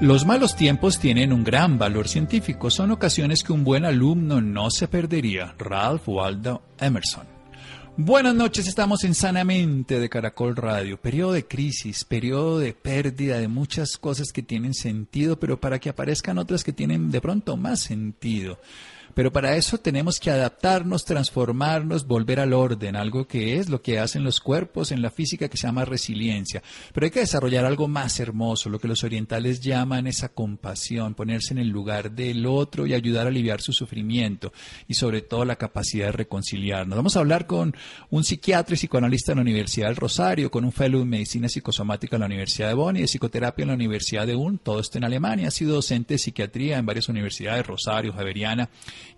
Los malos tiempos tienen un gran valor científico. Son ocasiones que un buen alumno no se perdería. Ralph Waldo Emerson. Buenas noches, estamos en Sanamente de Caracol Radio. Periodo de crisis, periodo de pérdida de muchas cosas que tienen sentido, pero para que aparezcan otras que tienen de pronto más sentido. Pero para eso tenemos que adaptarnos, transformarnos, volver al orden, algo que es lo que hacen los cuerpos en la física que se llama resiliencia. Pero hay que desarrollar algo más hermoso, lo que los orientales llaman esa compasión, ponerse en el lugar del otro y ayudar a aliviar su sufrimiento y sobre todo la capacidad de reconciliarnos. Vamos a hablar con un psiquiatra y psicoanalista en la Universidad del Rosario, con un fellow en medicina psicosomática en la Universidad de Bonn y de psicoterapia en la Universidad de Ulm, todo esto en Alemania. Ha sido docente de psiquiatría en varias universidades, Rosario, Javeriana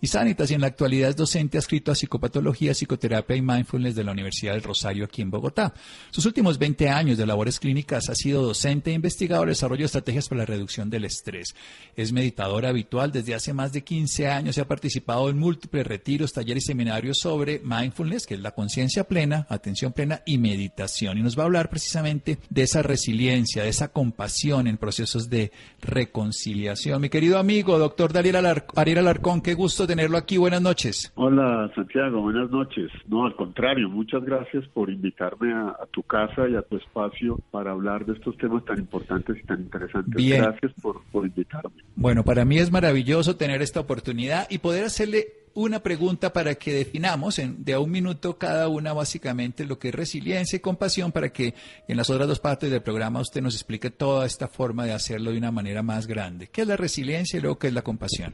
y Sanitas y en la actualidad es docente adscrito a psicopatología, psicoterapia y mindfulness de la Universidad del Rosario aquí en Bogotá. Sus últimos 20 años de labores clínicas ha sido docente e investigador de desarrollo de estrategias para la reducción del estrés. Es meditador habitual desde hace más de 15 años y ha participado en múltiples retiros, talleres y seminarios sobre mindfulness, que es la conciencia plena, atención plena y meditación. Y nos va a hablar precisamente de esa resiliencia, de esa compasión en procesos de reconciliación. Mi querido amigo, doctor Daniel Alarcón, qué gusto tenerlo aquí. Buenas noches. Hola, Santiago. Buenas noches. No, al contrario, muchas gracias por invitarme a, tu casa y a tu espacio para hablar de estos temas tan importantes y tan interesantes. Gracias por, por invitarme. Bueno, para mí es maravilloso tener esta oportunidad y poder hacerle una pregunta para que definamos en, de a un minuto cada una básicamente lo que es resiliencia y compasión para que en las otras dos partes del programa usted nos explique toda esta forma de hacerlo de una manera más grande. ¿Qué es la resiliencia y luego qué es la compasión?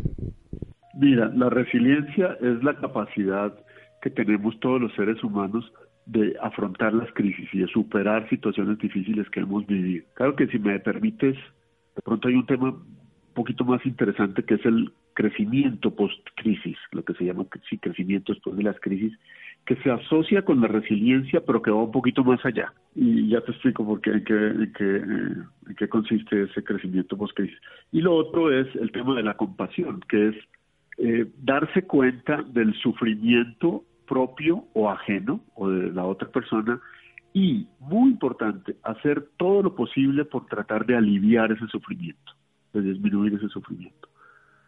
Mira, la resiliencia es la capacidad que tenemos todos los seres humanos de afrontar las crisis y de superar situaciones difíciles que hemos vivido. Claro que si me permites, de pronto hay un tema un poquito más interesante que es el crecimiento post-crisis, lo que se llama sí, crecimiento después de las crisis, que se asocia con la resiliencia, pero que va un poquito más allá. Y ya te explico por qué, en qué, en qué, en qué consiste ese crecimiento post-crisis. Y lo otro es el tema de la compasión, que es eh, darse cuenta del sufrimiento propio o ajeno o de la otra persona y, muy importante, hacer todo lo posible por tratar de aliviar ese sufrimiento, de disminuir ese sufrimiento.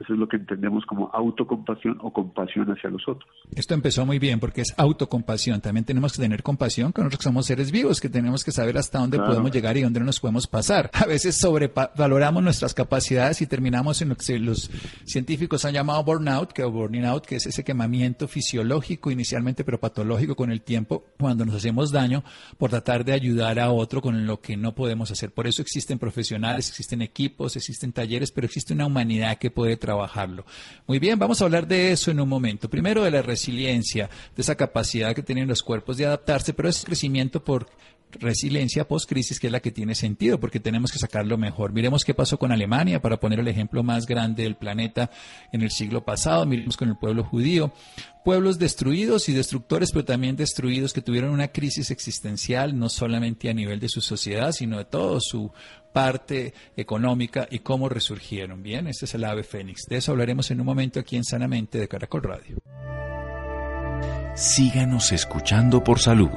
Eso es lo que entendemos como autocompasión o compasión hacia los otros. Esto empezó muy bien porque es autocompasión. También tenemos que tener compasión con nosotros que somos seres vivos, que tenemos que saber hasta dónde podemos llegar y dónde no nos podemos pasar. A veces sobrevaloramos nuestras capacidades y terminamos en lo que los científicos han llamado burnout, que burning out, que es ese quemamiento fisiológico inicialmente, pero patológico con el tiempo, cuando nos hacemos daño por tratar de ayudar a otro con lo que no podemos hacer. Por eso existen profesionales, existen equipos, existen talleres, pero existe una humanidad que puede trabajar trabajarlo. Muy bien, vamos a hablar de eso en un momento. Primero de la resiliencia, de esa capacidad que tienen los cuerpos de adaptarse, pero es crecimiento por resiliencia post-crisis que es la que tiene sentido, porque tenemos que sacarlo mejor. Miremos qué pasó con Alemania, para poner el ejemplo más grande del planeta en el siglo pasado, miremos con el pueblo judío, pueblos destruidos y destructores, pero también destruidos que tuvieron una crisis existencial, no solamente a nivel de su sociedad, sino de toda su parte económica y cómo resurgieron. Bien, este es el ave fénix. De eso hablaremos en un momento aquí en Sanamente de Caracol Radio. Síganos escuchando por salud.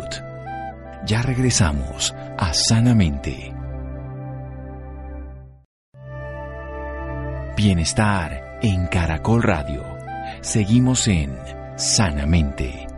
Ya regresamos a Sanamente. Bienestar en Caracol Radio. Seguimos en Sanamente.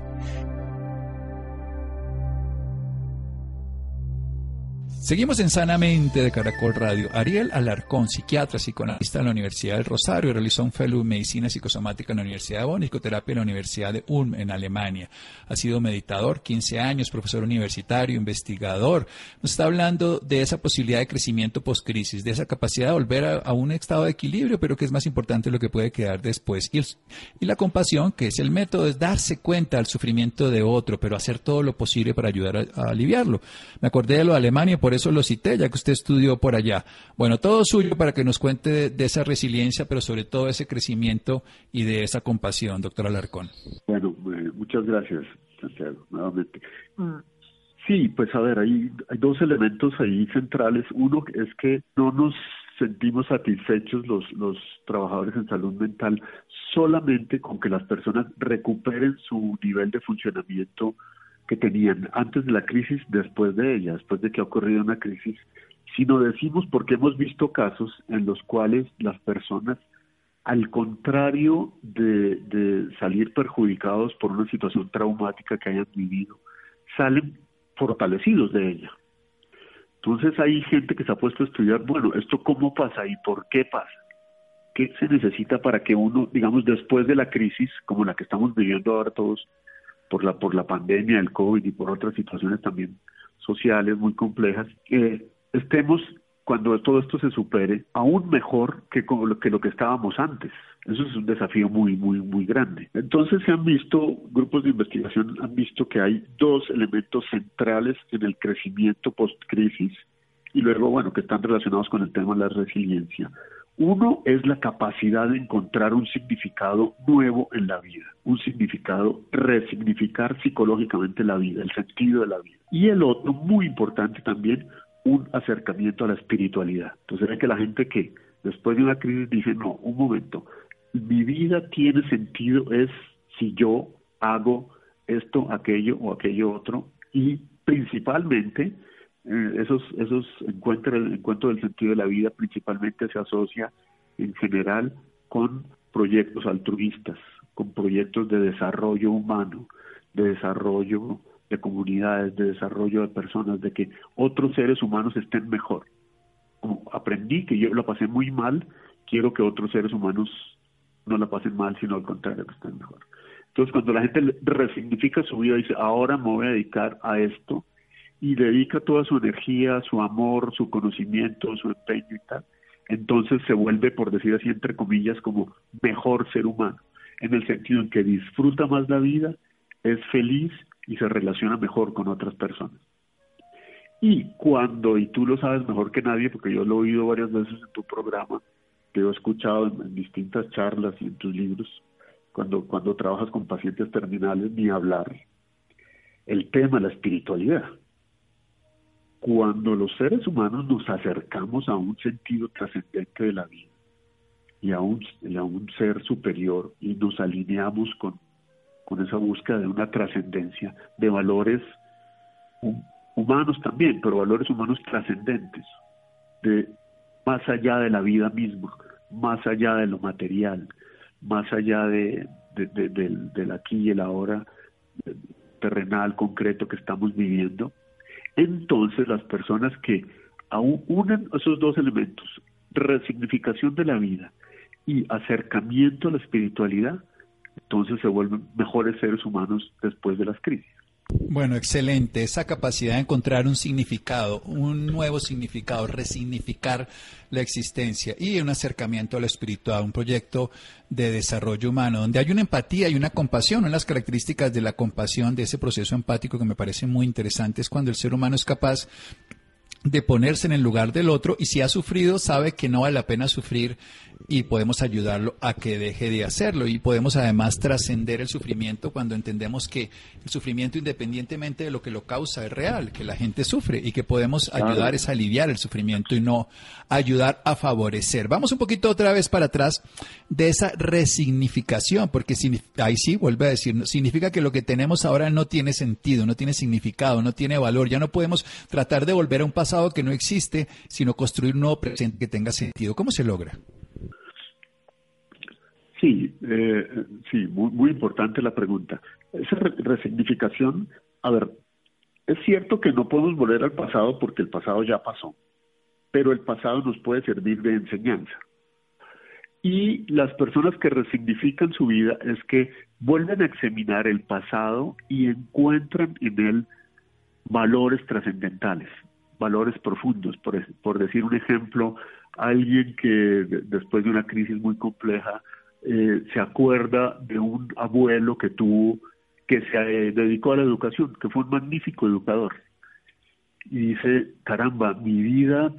Seguimos en Sanamente de Caracol Radio. Ariel Alarcón, psiquiatra, psicoanalista en la Universidad del Rosario, realizó un fellow en medicina psicosomática en la Universidad de Bonn y psicoterapia en la Universidad de Ulm, en Alemania. Ha sido meditador, 15 años, profesor universitario, investigador. Nos está hablando de esa posibilidad de crecimiento post-crisis, de esa capacidad de volver a, un estado de equilibrio, pero que es más importante lo que puede quedar después. Y, y la compasión, que es el método, es darse cuenta del sufrimiento de otro, pero hacer todo lo posible para ayudar a, a aliviarlo. Me acordé de lo de Alemania, por eso lo cité, ya que usted estudió por allá. Bueno, todo suyo para que nos cuente de, esa resiliencia, pero sobre todo ese crecimiento y de esa compasión, doctor Alarcón. Bueno, eh, muchas gracias, Santiago, nuevamente. Mm. Sí, pues a ver, hay, hay dos elementos ahí centrales. Uno es que no nos sentimos satisfechos los, los trabajadores en salud mental solamente con que las personas recuperen su nivel de funcionamiento que tenían antes de la crisis, después de ella, después de que ha ocurrido una crisis, sino decimos porque hemos visto casos en los cuales las personas, al contrario de, de salir perjudicados por una situación traumática que hayan vivido, salen fortalecidos de ella. Entonces hay gente que se ha puesto a estudiar, bueno, ¿esto cómo pasa y por qué pasa? ¿Qué se necesita para que uno, digamos, después de la crisis, como la que estamos viviendo ahora todos, por la, por la pandemia, el COVID y por otras situaciones también sociales muy complejas, eh, estemos cuando todo esto se supere, aún mejor que, que lo que estábamos antes. Eso es un desafío muy, muy, muy grande. Entonces se han visto, grupos de investigación han visto que hay dos elementos centrales en el crecimiento post-crisis y luego, bueno, que están relacionados con el tema de la resiliencia. Uno es la capacidad de encontrar un significado nuevo en la vida, un significado, resignificar psicológicamente la vida, el sentido de la vida. Y el otro, muy importante también, un acercamiento a la espiritualidad. Entonces ve que la gente que después de una crisis dice, no, un momento, mi vida tiene sentido es si yo hago esto, aquello o aquello otro y principalmente esos, esos encuentros, el encuentro del sentido de la vida principalmente se asocia en general con proyectos altruistas, con proyectos de desarrollo humano, de desarrollo de comunidades, de desarrollo de personas, de que otros seres humanos estén mejor. Como aprendí que yo la pasé muy mal, quiero que otros seres humanos no la pasen mal, sino al contrario, que estén mejor. Entonces, cuando la gente resignifica su vida, dice, ahora me voy a dedicar a esto, y dedica toda su energía, su amor, su conocimiento, su empeño y tal, entonces se vuelve, por decir así, entre comillas, como mejor ser humano, en el sentido en que disfruta más la vida, es feliz y se relaciona mejor con otras personas. Y cuando, y tú lo sabes mejor que nadie, porque yo lo he oído varias veces en tu programa, que he escuchado en, distintas charlas y en tus libros, cuando, cuando trabajas con pacientes terminales, ni hablar, el tema la espiritualidad. Cuando los seres humanos nos acercamos a un sentido trascendente de la vida y a un, a un ser superior y nos alineamos con con esa búsqueda de una trascendencia, de valores humanos también, pero valores humanos trascendentes, de más allá de la vida misma, más allá de lo material, más allá de, del, aquí y el ahora terrenal, concreto que estamos viviendo, entonces las personas que aún unen esos dos elementos, resignificación de la vida y acercamiento a la espiritualidad, entonces se vuelven mejores seres humanos después de las crisis. Bueno, excelente. Esa capacidad de encontrar un significado, un nuevo significado, resignificar la existencia y un acercamiento a lo espiritual, un proyecto de desarrollo humano, donde hay una empatía y una compasión. Una de las características de la compasión, de ese proceso empático que me parece muy interesante, es cuando el ser humano es capaz de ponerse en el lugar del otro y si ha sufrido sabe que no vale la pena sufrir y podemos ayudarlo a que deje de hacerlo y podemos además trascender el sufrimiento cuando entendemos que el sufrimiento independientemente de lo que lo causa es real, que la gente sufre y que podemos ayudar es aliviar el sufrimiento y no ayudar a favorecer. Vamos un poquito otra vez para atrás de esa resignificación, porque ahí sí, vuelve a decir, significa que lo que tenemos ahora no tiene sentido, no tiene significado, no tiene valor, ya no podemos tratar de volver a un pasado que no existe, sino construir un nuevo presente que tenga sentido. ¿Cómo se logra? Sí, eh, sí, muy, muy importante la pregunta. Esa resignificación, a ver, es cierto que no podemos volver al pasado porque el pasado ya pasó, pero el pasado nos puede servir de enseñanza. Y las personas que resignifican su vida es que vuelven a examinar el pasado y encuentran en él valores trascendentales, valores profundos. Por, por decir un ejemplo, alguien que después de una crisis muy compleja eh, se acuerda de un abuelo que tuvo, que se eh, dedicó a la educación, que fue un magnífico educador. y dice, caramba, mi vida,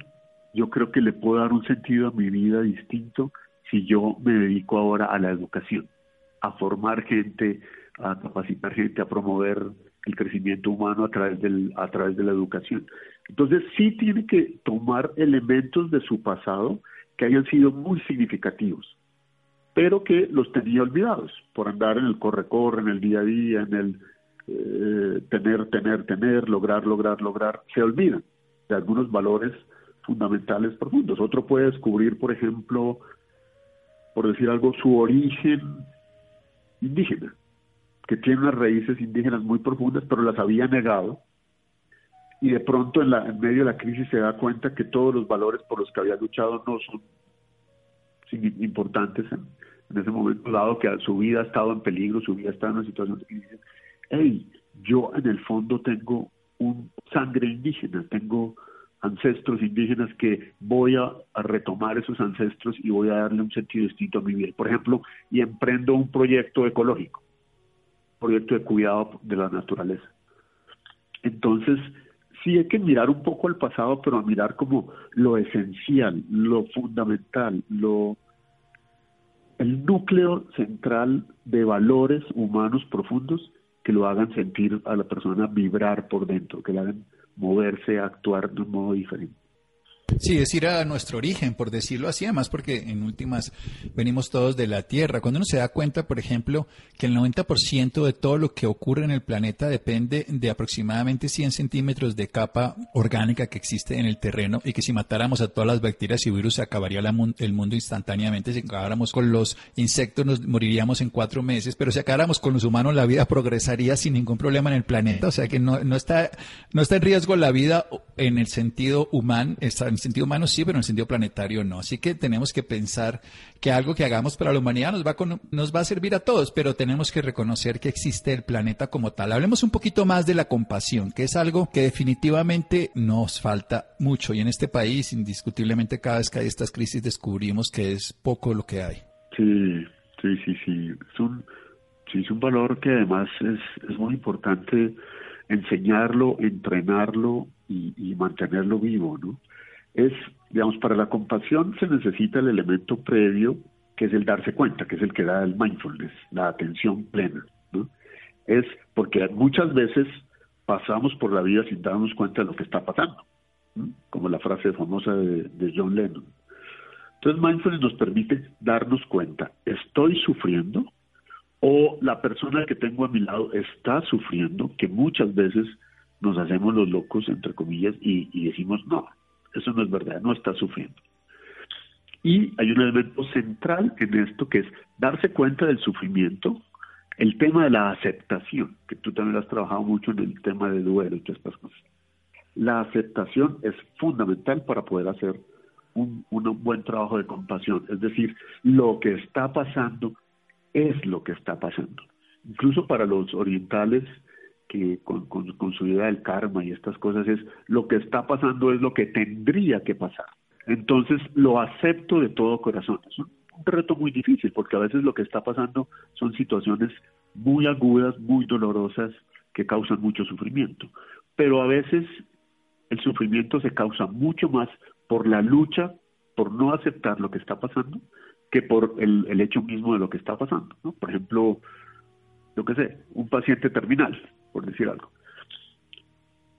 yo creo que le puedo dar un sentido a mi vida distinto si yo me dedico ahora a la educación, a formar gente, a capacitar gente, a promover el crecimiento humano a través, del, a través de la educación. Entonces sí tiene que tomar elementos de su pasado que hayan sido muy significativos, pero que los tenía olvidados por andar en el corre-corre, en el día a día, en el eh, tener, tener, tener, lograr, lograr, lograr, se olvidan de algunos valores fundamentales profundos. Otro puede descubrir, por ejemplo, por decir algo, su origen indígena, que tiene unas raíces indígenas muy profundas, pero las había negado y de pronto en, la, en medio de la crisis se da cuenta que todos los valores por los que había luchado no son importantes en, ese momento, dado que su vida ha estado en peligro, su vida está en una situación de crisis. Hey, yo en el fondo tengo un sangre indígena, tengo ancestros indígenas que voy a, a, retomar esos ancestros y voy a darle un sentido distinto a mi vida. Por ejemplo, y emprendo un proyecto ecológico, proyecto de cuidado de la naturaleza. Entonces, sí hay que mirar un poco al pasado, pero a mirar como lo esencial, lo fundamental, lo el núcleo central de valores humanos profundos que lo hagan sentir a la persona vibrar por dentro, que le hagan moverse, actuar de un modo diferente. Sí, es ir a nuestro origen, por decirlo así, además porque en últimas venimos todos de la Tierra. Cuando uno se da cuenta, por ejemplo, que el 90% de todo lo que ocurre en el planeta depende de aproximadamente 100 centímetros de capa orgánica que existe en el terreno y que si matáramos a todas las bacterias y virus se acabaría el mundo instantáneamente. Si acabáramos con los insectos nos moriríamos en cuatro meses, pero si acabáramos con los humanos la vida progresaría sin ningún problema en el planeta. O sea que no, no, está, no está en riesgo la vida en el sentido humano, está en sentido humano sí, pero en el sentido planetario no. Así que tenemos que pensar que algo que hagamos para la humanidad nos va, a, nos va a servir a todos, pero tenemos que reconocer que existe el planeta como tal. Hablemos un poquito más de la compasión, que es algo que definitivamente nos falta mucho y en este país indiscutiblemente cada vez que hay estas crisis descubrimos que es poco lo que hay. Sí, sí, sí, sí. Es un, sí, es un valor que además es, es muy importante enseñarlo, entrenarlo y, y mantenerlo vivo, ¿no? Es, digamos, para la compasión se necesita el elemento previo, que es el darse cuenta, que es el que da el mindfulness, la atención plena. Es porque muchas veces pasamos por la vida sin darnos cuenta de lo que está pasando, como la frase famosa de, de John Lennon. Entonces, mindfulness nos permite darnos cuenta, ¿estoy sufriendo? O la persona que tengo a mi lado está sufriendo, que muchas veces nos hacemos los locos, entre comillas, y, y decimos, no, eso no es verdad, no está sufriendo. Y hay un elemento central en esto que es darse cuenta del sufrimiento, el tema de la aceptación, que tú también has trabajado mucho en el tema de duelo y todas estas cosas. La aceptación es fundamental para poder hacer un, un buen trabajo de compasión. Es decir, lo que está pasando es lo que está pasando. Incluso para los orientales, que con, con, su idea del karma y estas cosas es lo que está pasando es lo que tendría que pasar. Entonces lo acepto de todo corazón. Es un, reto muy difícil porque a veces lo que está pasando son situaciones muy agudas, muy dolorosas que causan mucho sufrimiento. Pero a veces el sufrimiento se causa mucho más por la lucha, por no aceptar lo que está pasando, que por el, el hecho mismo de lo que está pasando. ¿no? Por ejemplo, yo qué sé, un paciente terminal por decir algo.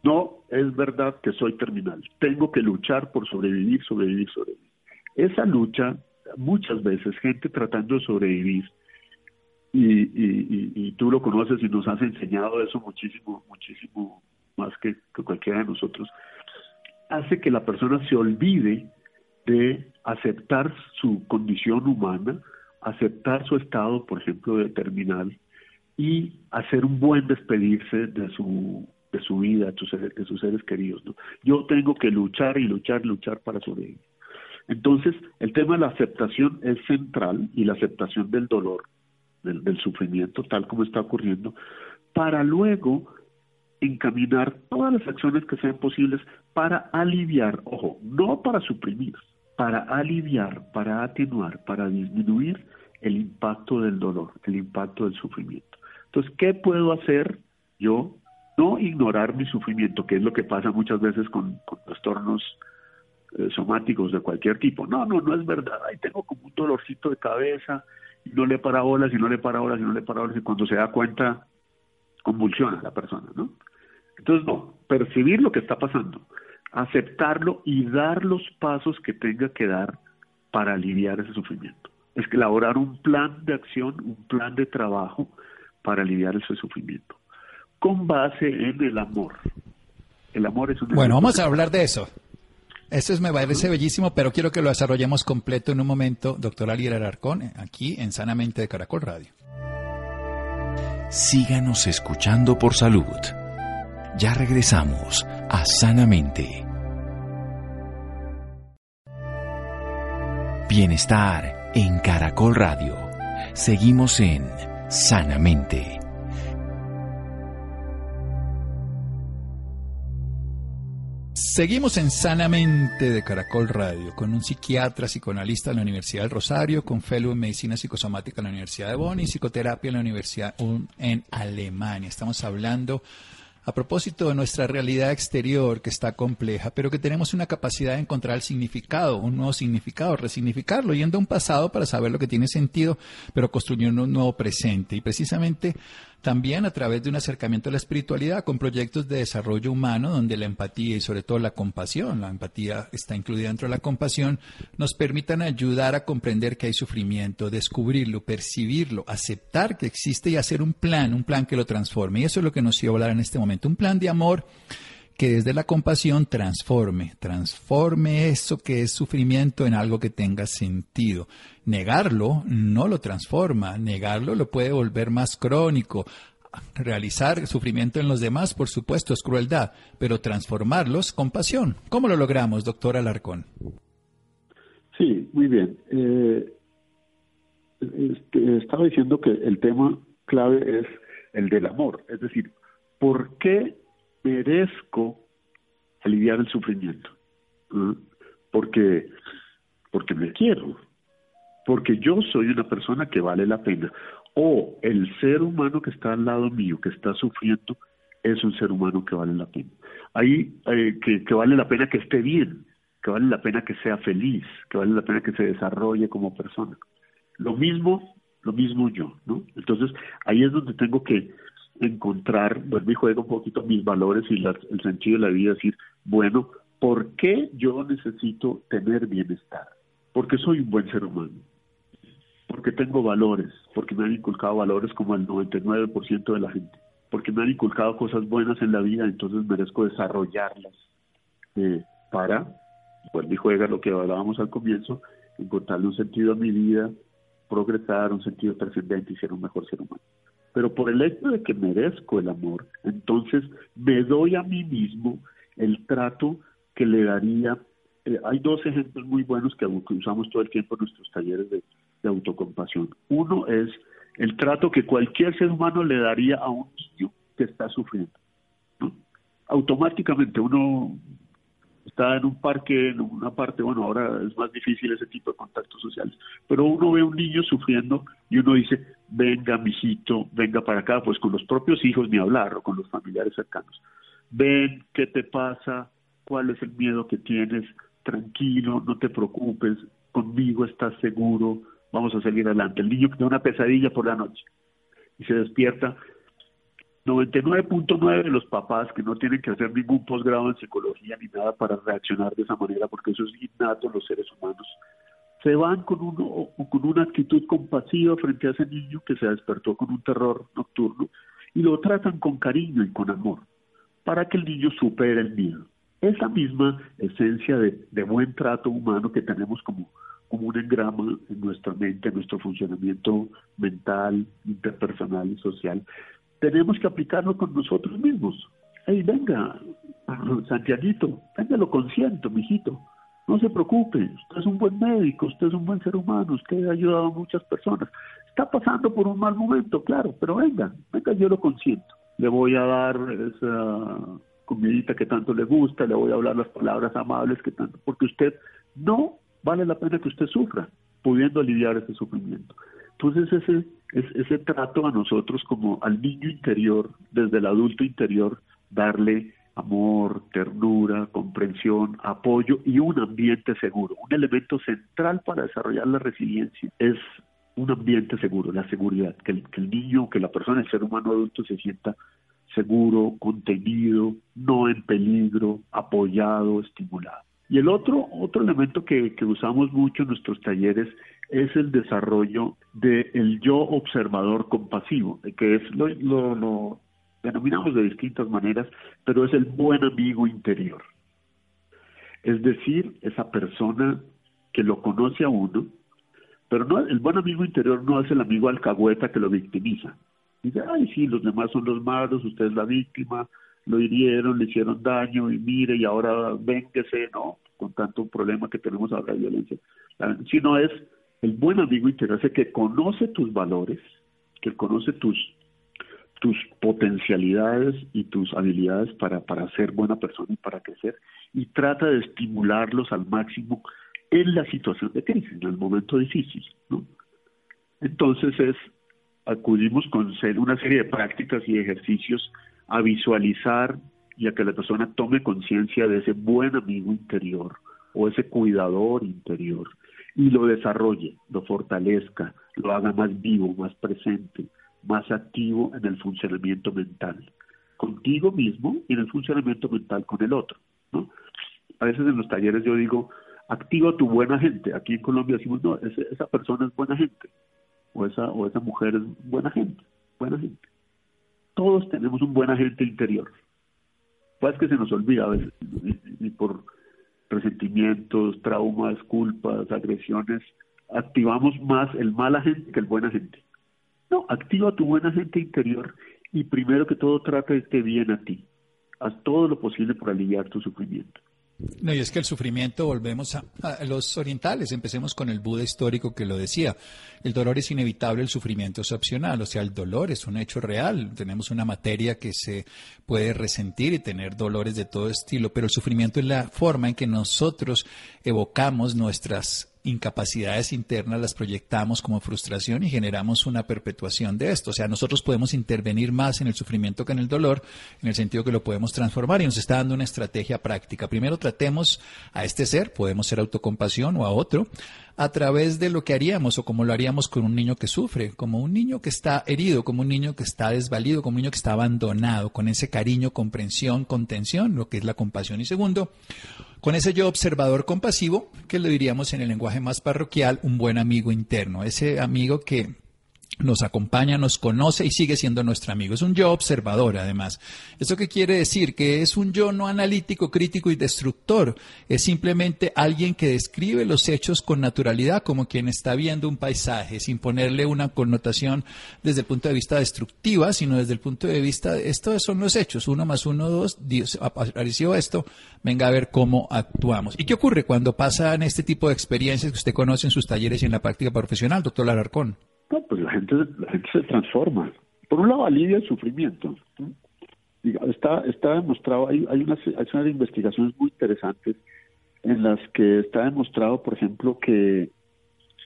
No es verdad que soy terminal. Tengo que luchar por sobrevivir, sobrevivir, sobrevivir. Esa lucha, muchas veces, gente tratando de sobrevivir, y, tú lo conoces y nos has enseñado eso muchísimo, muchísimo más que, que cualquiera de nosotros, hace que la persona se olvide de aceptar su condición humana, aceptar su estado, por ejemplo, de terminal, y hacer un buen despedirse de su de su vida, de sus, seres, queridos. Yo tengo que luchar y luchar, luchar para sobrevivir. Entonces, el tema de la aceptación es central y la aceptación del dolor, del, del sufrimiento, tal como está ocurriendo, para luego encaminar todas las acciones que sean posibles para aliviar, ojo, no para suprimir, para aliviar, para atenuar, para disminuir el impacto del dolor, el impacto del sufrimiento. Entonces, ¿qué puedo hacer yo No ignorar mi sufrimiento, que es lo que pasa muchas veces con, trastornos eh, somáticos de cualquier tipo. No, no, no es verdad. Ahí tengo como un dolorcito de cabeza y no le para bolas y no le para bolas y no le para bolas y cuando se da cuenta convulsiona la persona, ¿no? Entonces, no, percibir lo que está pasando, aceptarlo y dar los pasos que tenga que dar para aliviar ese sufrimiento. Es que elaborar un plan de acción, un plan de trabajo para aliviar ese sufrimiento, con base en el amor. El amor es un... Bueno, vamos a hablar de eso. Eso es, me parece bellísimo, pero quiero que lo desarrollemos completo en un momento, doctor Alier Ararcón, aquí en Sanamente de Caracol Radio. Síganos escuchando por salud. Ya regresamos a Sanamente. Bienestar en Caracol Radio. Seguimos en Sanamente. Seguimos en Sanamente de Caracol Radio con un psiquiatra, psicoanalista en la Universidad del Rosario, con fellow en medicina psicosomática en la Universidad de Bonn y psicoterapia en la Universidad en Alemania. Estamos hablando a propósito de nuestra realidad exterior que está compleja, pero que tenemos una capacidad de encontrar el significado, un nuevo significado, resignificarlo, yendo a un pasado para saber lo que tiene sentido, pero construyendo un nuevo presente. Y precisamente también a través de un acercamiento a la espiritualidad con proyectos de desarrollo humano donde la empatía y sobre todo la compasión, la empatía está incluida dentro de la compasión, nos permitan ayudar a comprender que hay sufrimiento, descubrirlo, percibirlo, aceptar que existe y hacer un plan, un plan que lo transforme. Y eso es lo que nos iba a hablar en este momento, un plan de amor que desde la compasión transforme, transforme eso que es sufrimiento en algo que tenga sentido. Negarlo no lo transforma, negarlo lo puede volver más crónico. Realizar sufrimiento en los demás, por supuesto, es crueldad, pero transformarlos, compasión. ¿Cómo lo logramos, doctor Alarcón? Sí, muy bien. Eh, este, estaba diciendo que el tema clave es el del amor, es decir, ¿por qué merezco aliviar el sufrimiento. Porque, porque me quiero, porque yo soy una persona que vale la pena. O el ser humano que está al lado mío, que está sufriendo, es un ser humano que vale la pena. Ahí, eh, que, que vale la pena que esté bien, que vale la pena que sea feliz, que vale la pena que se desarrolle como persona. Lo mismo, lo mismo yo, ¿no? Entonces, ahí es donde tengo que encontrar, vuelvo y juego un poquito mis valores y el sentido de la vida, decir, bueno, ¿por qué yo necesito tener bienestar? Porque soy un buen ser humano, porque tengo valores, porque me han inculcado valores como el 99% de la gente, porque me han inculcado cosas buenas en la vida, entonces merezco desarrollarlas eh, para, vuelvo y juega lo que hablábamos al comienzo, encontrarle un sentido a mi vida, progresar, un sentido trascendente y ser un mejor ser humano pero por el hecho de que merezco el amor, entonces me doy a mí mismo el trato que le daría. Eh, hay dos ejemplos muy buenos que, usamos todo el tiempo en nuestros talleres de, autocompasión. Uno es el trato que cualquier ser humano le daría a un niño que está sufriendo. Automáticamente uno está en un parque, en una parte, bueno, ahora es más difícil ese tipo de contactos sociales, pero uno ve a un niño sufriendo y uno dice, venga, mijito, venga para acá, pues con los propios hijos ni hablar, o con los familiares cercanos. Ven, ¿qué te pasa? ¿Cuál es el miedo que tienes? Tranquilo, no te preocupes, conmigo estás seguro, vamos a salir adelante. El niño tiene una pesadilla por la noche y se despierta, 99.9 de los papás que no tienen que hacer ningún posgrado en psicología ni nada para reaccionar de esa manera, porque eso es innato los seres humanos, se van con, uno, con una actitud compasiva frente a ese niño que se despertó con un terror nocturno y lo tratan con cariño y con amor para que el niño supere el miedo. Esa misma esencia de, de buen trato humano que tenemos como, como un engrama en nuestra mente, en nuestro funcionamiento mental, interpersonal y social, tenemos que aplicarlo con nosotros mismos. Hey, venga, Santiaguito, venga, lo consiento, mijito. No se preocupe, usted es un buen médico, usted es un buen ser humano, usted ha ayudado a muchas personas. Está pasando por un mal momento, claro, pero venga, venga, yo lo consiento. Le voy a dar esa comidita que tanto le gusta, le voy a hablar las palabras amables que tanto, porque usted no vale la pena que usted sufra, pudiendo aliviar ese sufrimiento. Entonces ese es ese trato a nosotros como al niño interior, desde el adulto interior, darle amor, ternura, comprensión, apoyo y un ambiente seguro. Un elemento central para desarrollar la resiliencia es un ambiente seguro, la seguridad, que el, que el niño, que la persona, el ser humano adulto se sienta seguro, contenido, no en peligro, apoyado, estimulado. Y el otro, otro elemento que, que usamos mucho en nuestros talleres es el desarrollo del yo observador compasivo, que es lo, lo, lo denominamos de distintas maneras, pero es el buen amigo interior. Es decir, esa persona que lo conoce a uno, pero no, el buen amigo interior no es el amigo alcahueta que lo victimiza. Dice, ay, sí, los demás son los malos, usted es la víctima, lo hirieron, le hicieron daño y mire, y ahora véngase, no, con tanto problema que tenemos ahora de violencia. Sino es el buen amigo interior, ese que conoce tus valores, que conoce tus, tus potencialidades y tus habilidades para, para ser buena persona y para crecer, y trata de estimularlos al máximo en la situación de crisis, en el momento difícil. Entonces es, acudimos con una serie de prácticas y ejercicios a visualizar y a que la persona tome conciencia de ese buen amigo interior o ese cuidador interior y lo desarrolle, lo fortalezca, lo haga más vivo, más presente, más activo en el funcionamiento mental, contigo mismo y en el funcionamiento mental con el otro. A veces en los talleres yo digo, activa tu buena gente. Aquí en Colombia decimos, no, esa persona es buena gente, o esa, o esa mujer es buena gente, buena gente. Todos tenemos un buen agente interior. Pues que se nos olvida a veces, y por resentimientos, traumas, culpas, agresiones, activamos más el mal agente que el buen agente. No, activa tu buen agente interior y primero que todo trata de esté bien a ti. Haz todo lo posible por aliviar tu sufrimiento. No, y es que el sufrimiento, volvemos a, los orientales, empecemos con el Buda histórico que lo decía, el dolor es inevitable, el sufrimiento es opcional, o sea, el dolor es un hecho real, tenemos una materia que se puede resentir y tener dolores de todo estilo, pero el sufrimiento es la forma en que nosotros evocamos nuestras incapacidades internas las proyectamos como frustración y generamos una perpetuación de esto. O sea, nosotros podemos intervenir más en el sufrimiento que en el dolor, en el sentido que lo podemos transformar y nos está dando una estrategia práctica. Primero tratemos a este ser, podemos ser autocompasión o a otro, a través de lo que haríamos o como lo haríamos con un niño que sufre, como un niño que está herido, como un niño que está desvalido, como un niño que está abandonado, con ese cariño, comprensión, contención, lo que es la compasión. Y segundo, con ese yo observador compasivo, que lo diríamos en el lenguaje más parroquial, un buen amigo interno, ese amigo que nos acompaña, nos conoce y sigue siendo nuestro amigo. Es un yo observador, además. ¿Eso qué quiere decir? Que es un yo no analítico, crítico y destructor. Es simplemente alguien que describe los hechos con naturalidad, como quien está viendo un paisaje, sin ponerle una connotación desde el punto de vista destructiva, sino desde el punto de vista de estos son los hechos. Uno más uno, dos, Dios, apareció esto, venga a ver cómo actuamos. ¿Y qué ocurre cuando pasan este tipo de experiencias que usted conoce en sus talleres y en la práctica profesional, doctor Lararcón? Gente, la gente se transforma. Por un lado, alivia el sufrimiento. Está, está demostrado, hay, hay, unas, hay unas investigaciones muy interesantes en las que está demostrado, por ejemplo, que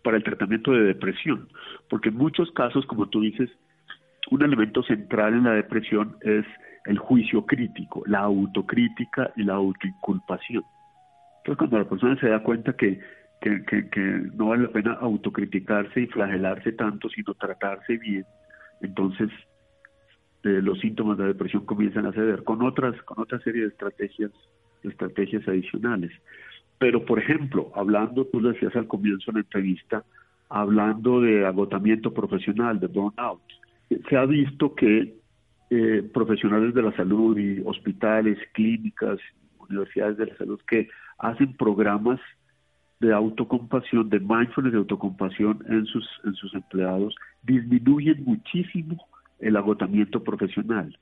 para el tratamiento de depresión, porque en muchos casos, como tú dices, un elemento central en la depresión es el juicio crítico, la autocrítica y la autoinculpación. Entonces, cuando la persona se da cuenta que que, no vale la pena autocriticarse y flagelarse tanto, sino tratarse bien, entonces eh, los síntomas de depresión comienzan a ceder con otras, con otra serie de estrategias, estrategias adicionales. Pero, por ejemplo, hablando, tú decías al comienzo de la entrevista, hablando de agotamiento profesional, de burnout, se ha visto que eh, profesionales de la salud y hospitales, clínicas, universidades de la salud que hacen programas de autocompasión, de mindfulness de autocompasión en sus, en sus empleados, disminuyen muchísimo el agotamiento profesional,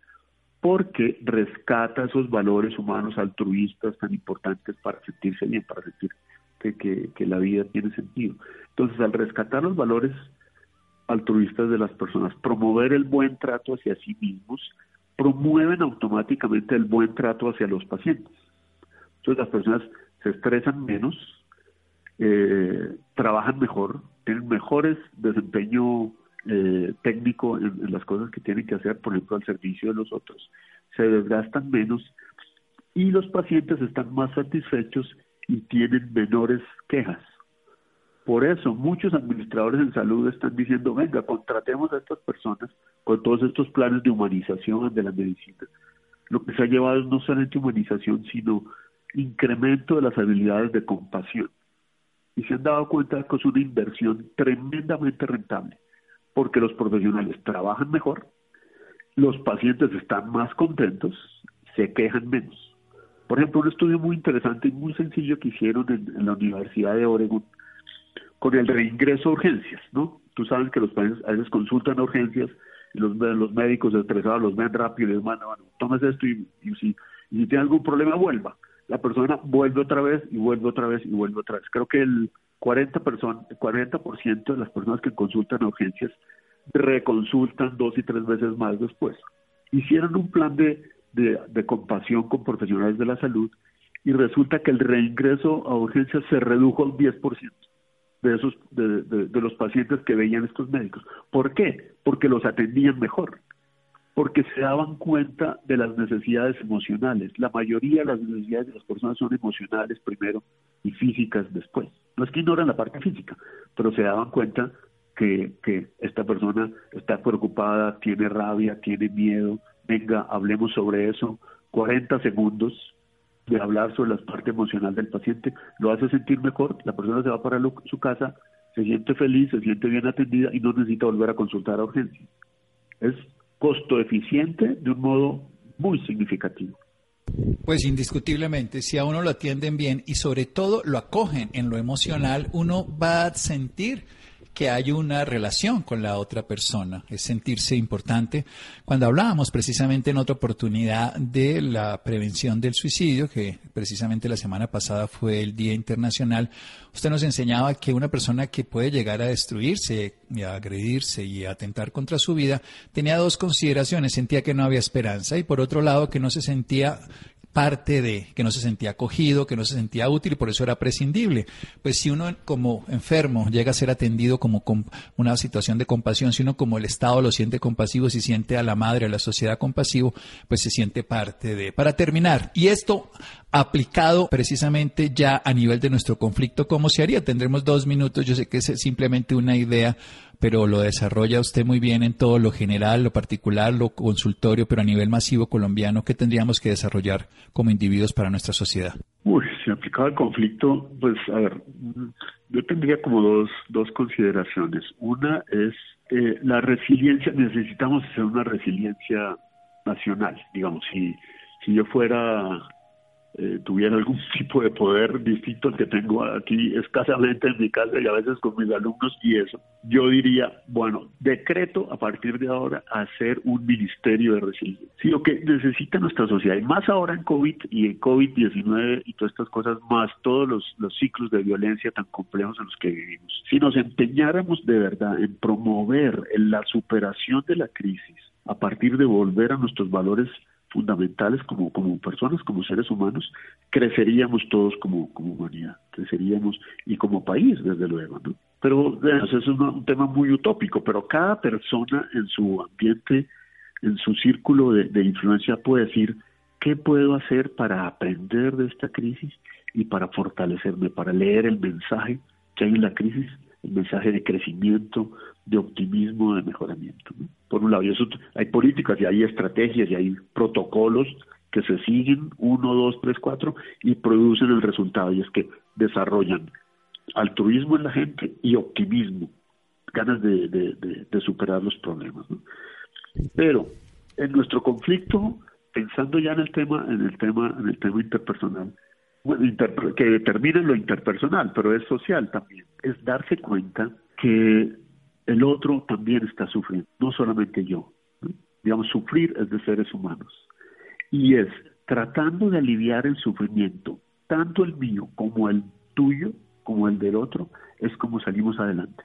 porque rescata esos valores humanos altruistas tan importantes para sentirse bien, para sentir que, que la vida tiene sentido. Entonces, al rescatar los valores altruistas de las personas, promover el buen trato hacia sí mismos, promueven automáticamente el buen trato hacia los pacientes. Entonces las personas se estresan menos, eh, trabajan mejor, tienen mejores desempeño eh, técnico en, las cosas que tienen que hacer, por ejemplo, al servicio de los otros, se desgastan menos y los pacientes están más satisfechos y tienen menores quejas. Por eso muchos administradores en salud están diciendo, venga, contratemos a estas personas con todos estos planes de humanización de la medicina. Lo que se ha llevado es no solamente humanización, sino incremento de las habilidades de compasión. Y se han dado cuenta que es una inversión tremendamente rentable, porque los profesionales trabajan mejor, los pacientes están más contentos, se quejan menos. Por ejemplo, un estudio muy interesante y muy sencillo que hicieron en, la Universidad de Oregon con el reingreso a urgencias, ¿no? Tú sabes que los pacientes a veces consultan a urgencias y los, los médicos estresados los ven rápido y les mandan, bueno, esto y, si, y tiene algún problema, vuelva la persona vuelve otra vez y vuelve otra vez y vuelve otra vez. Creo que el 40%, person 40 de las personas que consultan a urgencias reconsultan dos y tres veces más después. Hicieron un plan de, de, compasión con profesionales de la salud y resulta que el reingreso a urgencias se redujo al 10% de esos de, de, los pacientes que veían estos médicos. ¿Por qué? Porque los atendían mejor porque se daban cuenta de las necesidades emocionales. La mayoría de las necesidades de las personas son emocionales primero y físicas después. No es que ignoran la parte física, pero se daban cuenta que, que esta persona está preocupada, tiene rabia, tiene miedo. Venga, hablemos sobre eso. 40 segundos de hablar sobre la parte emocional del paciente lo hace sentir mejor. La persona se va para su casa, se siente feliz, se siente bien atendida y no necesita volver a consultar a urgencia. Es costo eficiente de un modo muy significativo. Pues indiscutiblemente, si a uno lo atienden bien y sobre todo lo acogen en lo emocional, uno va a sentir que hay una relación con la otra persona, es sentirse importante. Cuando hablábamos precisamente en otra oportunidad de la prevención del suicidio, que precisamente la semana pasada fue el Día Internacional, usted nos enseñaba que una persona que puede llegar a destruirse y a agredirse y a atentar contra su vida tenía dos consideraciones, sentía que no había esperanza y por otro lado que no se sentía parte de que no se sentía acogido, que no se sentía útil y por eso era prescindible. Pues si uno como enfermo llega a ser atendido como con una situación de compasión, si uno como el Estado lo siente compasivo, si siente a la madre, a la sociedad compasivo, pues se siente parte de. Para terminar, y esto aplicado precisamente ya a nivel de nuestro conflicto, ¿cómo se haría? Tendremos dos minutos, yo sé que es simplemente una idea pero lo desarrolla usted muy bien en todo lo general, lo particular, lo consultorio, pero a nivel masivo colombiano, ¿qué tendríamos que desarrollar como individuos para nuestra sociedad? Uy, si aplicado al conflicto, pues a ver, yo tendría como dos, dos consideraciones. Una es eh, la resiliencia, necesitamos hacer una resiliencia nacional, digamos, si, si yo fuera eh, tuviera algún tipo de poder distinto al que tengo aquí escasamente en mi casa y a veces con mis alumnos y eso, yo diría, bueno, decreto a partir de ahora hacer un ministerio de resiliencia. Sí, lo que necesita nuestra sociedad, y más ahora en COVID y en COVID-19 y todas estas cosas, más todos los, los ciclos de violencia tan complejos en los que vivimos. Si nos empeñáramos de verdad en promover la superación de la crisis a partir de volver a nuestros valores fundamentales como, como personas, como seres humanos, creceríamos todos como, como humanidad, creceríamos y como país, desde luego, ¿no? Pero eso es un, tema muy utópico, pero cada persona en su ambiente, en su círculo de, de influencia puede decir, ¿qué puedo hacer para aprender de esta crisis y para fortalecerme, para leer el mensaje que hay en la crisis el mensaje de crecimiento, de optimismo, de mejoramiento. Por un lado, y eso, hay políticas y hay estrategias y hay protocolos que se siguen, uno, dos, tres, cuatro, y producen el resultado, y es que desarrollan altruismo en la gente y optimismo, ganas de, de, superar los problemas. Pero en nuestro conflicto, pensando ya en el tema, en el tema, en el tema interpersonal, que determina lo interpersonal, pero es social también, es darse cuenta que el otro también está sufriendo, no solamente yo. Digamos, sufrir es de seres humanos. Y es tratando de aliviar el sufrimiento, tanto el mío como el tuyo, como el del otro, es como salimos adelante.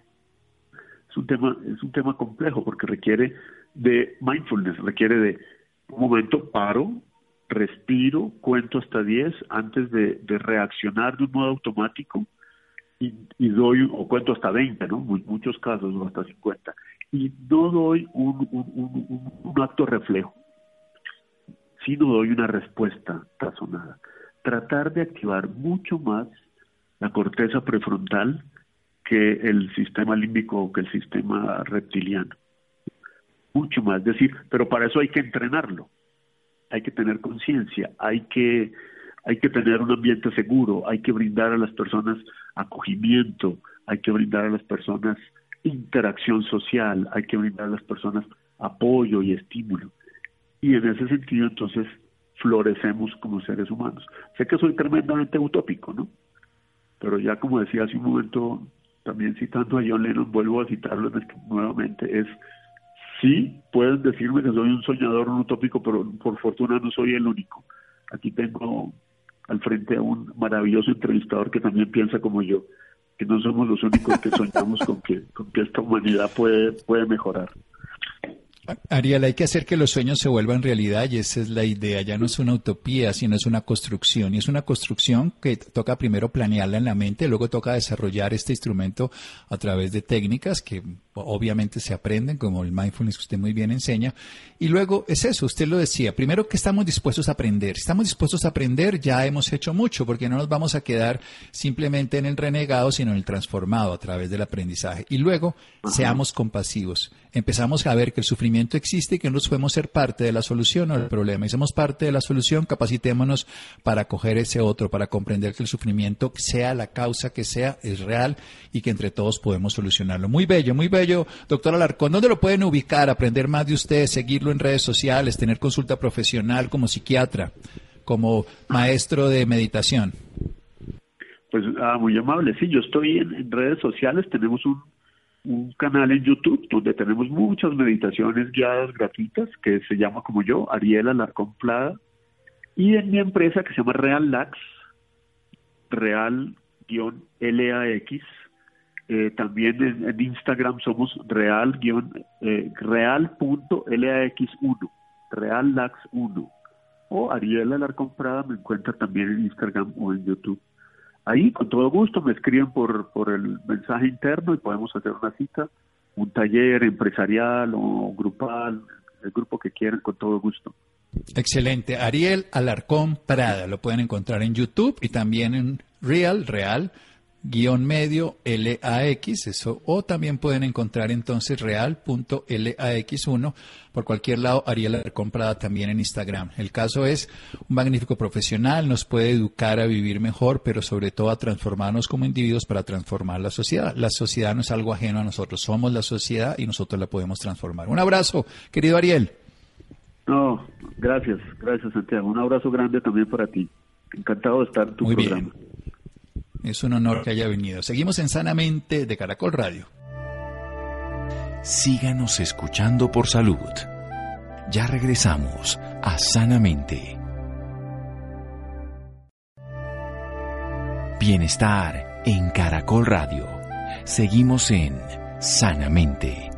Es un tema, es un tema complejo porque requiere de mindfulness, requiere de un momento paro, respiro, cuento hasta 10 antes de, reaccionar de un modo automático y, doy, o cuento hasta 20, ¿no? muchos casos, hasta 50. y no doy un, un, acto reflejo, sino doy una respuesta razonada. Tratar de activar mucho más la corteza prefrontal que el sistema límbico o que el sistema reptiliano. Mucho más, decir, pero para eso hay que entrenarlo, hay que tener conciencia, hay que, hay que tener un ambiente seguro, hay que brindar a las personas acogimiento, hay que brindar a las personas interacción social, hay que brindar a las personas apoyo y estímulo. Y en ese sentido, entonces, florecemos como seres humanos. Sé que soy tremendamente utópico, ¿no? Pero ya como decía hace un momento, también citando a John Lennon, vuelvo a citarlo nuevamente, es, sí, pueden decirme que soy un soñador, un utópico, pero por fortuna no soy el único. Aquí tengo al frente a un maravilloso entrevistador que también piensa como yo que no somos los únicos que soñamos con que, con que esta humanidad puede, puede mejorar. Ariel, hay que hacer que los sueños se vuelvan realidad y esa es la idea. Ya no es una utopía, sino es una construcción. Y es una construcción que toca primero planearla en la mente, luego toca desarrollar este instrumento a través de técnicas que obviamente se aprenden, como el mindfulness que usted muy bien enseña. Y luego es eso, usted lo decía, primero que estamos dispuestos a aprender. Si estamos dispuestos a aprender, ya hemos hecho mucho, porque no nos vamos a quedar simplemente en el renegado, sino en el transformado a través del aprendizaje. Y luego, seamos compasivos. Empezamos a ver que el sufrimiento existe y que nosotros podemos ser parte de la solución o del problema. Y somos parte de la solución, capacitémonos para coger ese otro, para comprender que el sufrimiento, sea la causa que sea, es real y que entre todos podemos solucionarlo. Muy bello, muy bello doctor Alarcón, ¿dónde lo pueden ubicar, aprender más de usted, seguirlo en redes sociales, tener consulta profesional como psiquiatra, como maestro de meditación? Pues ah, muy amable, sí, yo estoy en, redes sociales, tenemos un, canal en YouTube donde tenemos muchas meditaciones guiadas gratuitas que se llama como yo, Ariel Alarcón Plada, y en mi empresa que se llama Real Lax, Real-LAX, eh, también en, Instagram somos real eh, real.lax1, reallax1. O Ariel Alarcón Prada me encuentra también en Instagram o en YouTube. Ahí, con todo gusto, me escriben por, por el mensaje interno y podemos hacer una cita, un taller empresarial o grupal, el grupo que quieran, con todo gusto. Excelente. Ariel Alarcón Prada, lo pueden encontrar en YouTube y también en Real, Real guion medio LAX, eso, o también pueden encontrar entonces real.lax1 por cualquier lado, Ariel Comprada también en Instagram. El caso es un magnífico profesional, nos puede educar a vivir mejor, pero sobre todo a transformarnos como individuos para transformar la sociedad. La sociedad no es algo ajeno a nosotros, somos la sociedad y nosotros la podemos transformar. Un abrazo, querido Ariel. No, gracias, gracias Santiago. Un abrazo grande también para ti. Encantado de estar en tu programa. Es un honor que haya venido. Seguimos en Sanamente de Caracol Radio. Síganos escuchando por salud. Ya regresamos a Sanamente. Bienestar en Caracol Radio. Seguimos en Sanamente.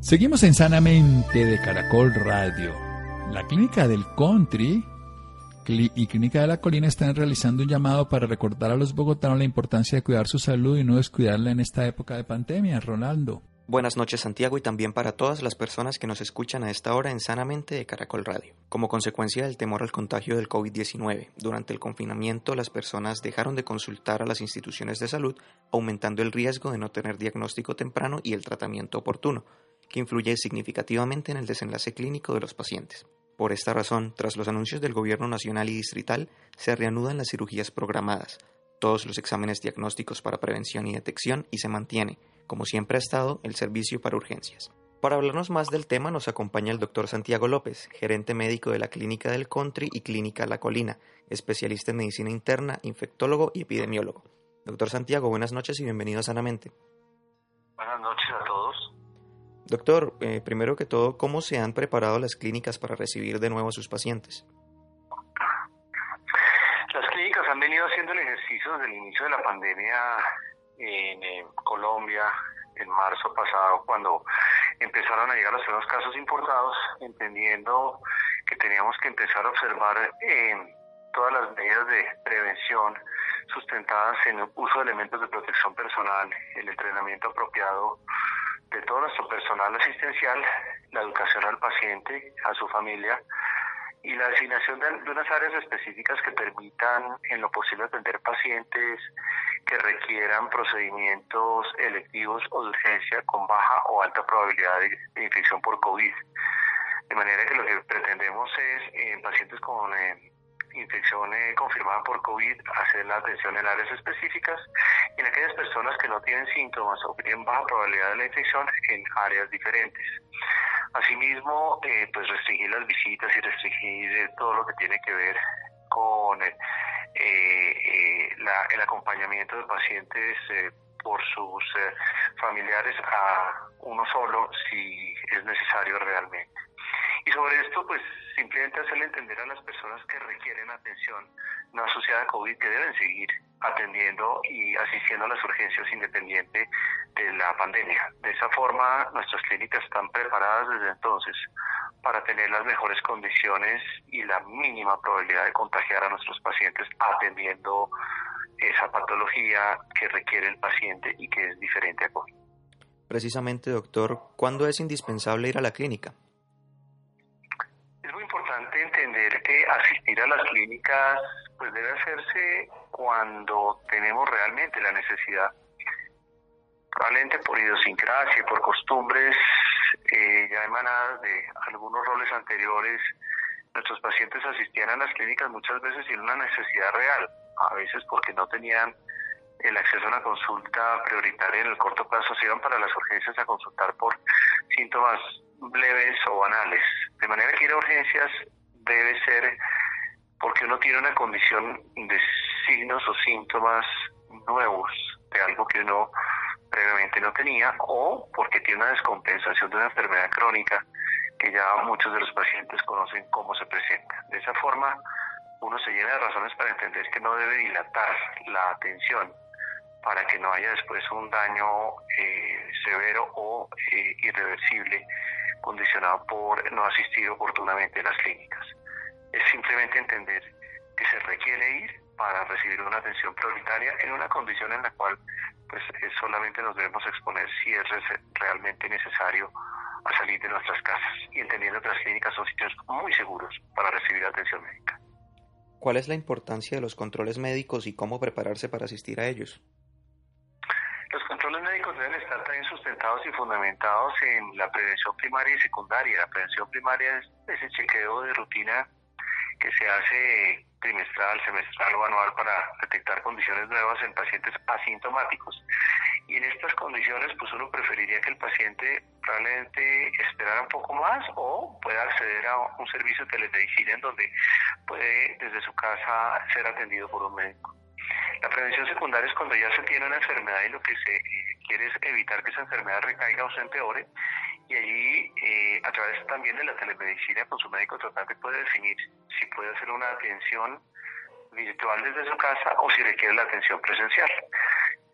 Seguimos en Sanamente de Caracol Radio. La clínica del country y Clínica de la Colina están realizando un llamado para recordar a los bogotanos la importancia de cuidar su salud y no descuidarla en esta época de pandemia. Ronaldo. Buenas noches Santiago y también para todas las personas que nos escuchan a esta hora en Sanamente de Caracol Radio. Como consecuencia del temor al contagio del COVID-19, durante el confinamiento las personas dejaron de consultar a las instituciones de salud, aumentando el riesgo de no tener diagnóstico temprano y el tratamiento oportuno, que influye significativamente en el desenlace clínico de los pacientes. Por esta razón, tras los anuncios del Gobierno Nacional y Distrital, se reanudan las cirugías programadas, todos los exámenes diagnósticos para prevención y detección y se mantiene, como siempre ha estado, el servicio para urgencias. Para hablarnos más del tema nos acompaña el doctor Santiago López, gerente médico de la Clínica del Country y Clínica La Colina, especialista en medicina interna, infectólogo y epidemiólogo. Doctor Santiago, buenas noches y bienvenido Sanamente. Buenas noches. Doctor, eh, primero que todo, ¿cómo se han preparado las clínicas para recibir de nuevo a sus pacientes? Las clínicas han venido haciendo el ejercicio desde el inicio de la pandemia en, eh, Colombia, en marzo pasado, cuando empezaron a llegar los primeros casos importados, entendiendo que teníamos que empezar a observar eh, todas las medidas de prevención sustentadas en el uso de elementos de protección personal, el entrenamiento apropiado de todo nuestro personal asistencial, la educación al paciente, a su familia y la designación de, unas áreas específicas que permitan en lo posible atender pacientes que requieran procedimientos electivos o de urgencia con baja o alta probabilidad de, infección por COVID. De manera que lo que pretendemos es en pacientes con eh, infección eh, confirmada por COVID, hacer la atención en áreas específicas y en aquellas personas que no tienen síntomas o tienen baja probabilidad de la infección en áreas diferentes. Asimismo, eh, pues restringir las visitas y restringir eh, todo lo que tiene que ver con eh, el acompañamiento de pacientes por sus familiares a uno solo si es necesario realmente. Y sobre esto, pues simplemente hacerle entender a las personas que requieren atención no asociada a COVID que deben seguir atendiendo y asistiendo a las urgencias independiente de la pandemia. De esa forma, nuestras clínicas están preparadas desde entonces para tener las mejores condiciones y la mínima probabilidad de contagiar a nuestros pacientes atendiendo esa patología que requiere el paciente y que es diferente a COVID. Precisamente, doctor, ¿cuándo es indispensable ir a la clínica? Importante entender que asistir a las clínicas pues debe hacerse cuando tenemos realmente la necesidad. Probablemente por idiosincrasia, por costumbres eh, ya emanadas de algunos roles anteriores, nuestros pacientes asistían a las clínicas muchas veces sin una necesidad real, a veces porque no tenían el acceso a una consulta prioritaria en el corto plazo, se iban para las urgencias a consultar por síntomas leves o banales. De manera que ir a urgencias debe ser porque uno tiene una condición de signos o síntomas nuevos de algo que uno previamente no tenía o porque tiene una descompensación de una enfermedad crónica que ya muchos de los pacientes conocen cómo se presenta. De esa forma, uno se llena de razones para entender que no debe dilatar la atención para que no haya después un daño eh, severo o eh, irreversible condicionado por no asistir oportunamente a las clínicas es simplemente entender que se requiere ir para recibir una atención prioritaria en una condición en la cual pues eh, solamente nos debemos exponer si es realmente necesario a salir de nuestras casas y entendiendo que las clínicas son sitios muy seguros para recibir atención médica. ¿Cuál es la importancia de los controles médicos y cómo prepararse para asistir a ellos? Los controles médicos deben estar también sustentados y fundamentados en la prevención primaria y secundaria. La prevención primaria es ese chequeo de rutina que se hace trimestral, semestral o anual para detectar condiciones nuevas en pacientes asintomáticos. Y en estas condiciones, pues uno preferiría que el paciente probablemente esperara un poco más o pueda acceder a un servicio de telemedicina en donde puede desde su casa ser atendido por un médico. La prevención secundaria es cuando ya se tiene una enfermedad y lo que se eh, quiere es evitar que esa enfermedad recaiga o se empeore y allí eh, a través también de la telemedicina con su médico tratante puede definir si puede hacer una atención virtual desde su casa o si requiere la atención presencial.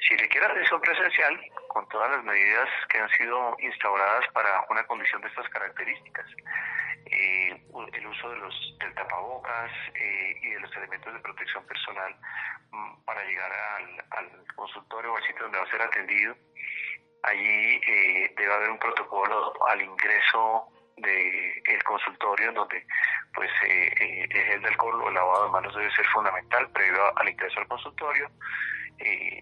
Si requiere atención presencial, con todas las medidas que han sido instauradas para una condición de estas características, eh, el uso de los, del tapabocas eh, y de los elementos de protección personal mm, para llegar al, consultorio o al sitio donde va a ser atendido, Allí eh, debe haber un protocolo al ingreso del el consultorio donde pues eh, eh, el gel de alcohol o el lavado de manos debe ser fundamental previo al ingreso al consultorio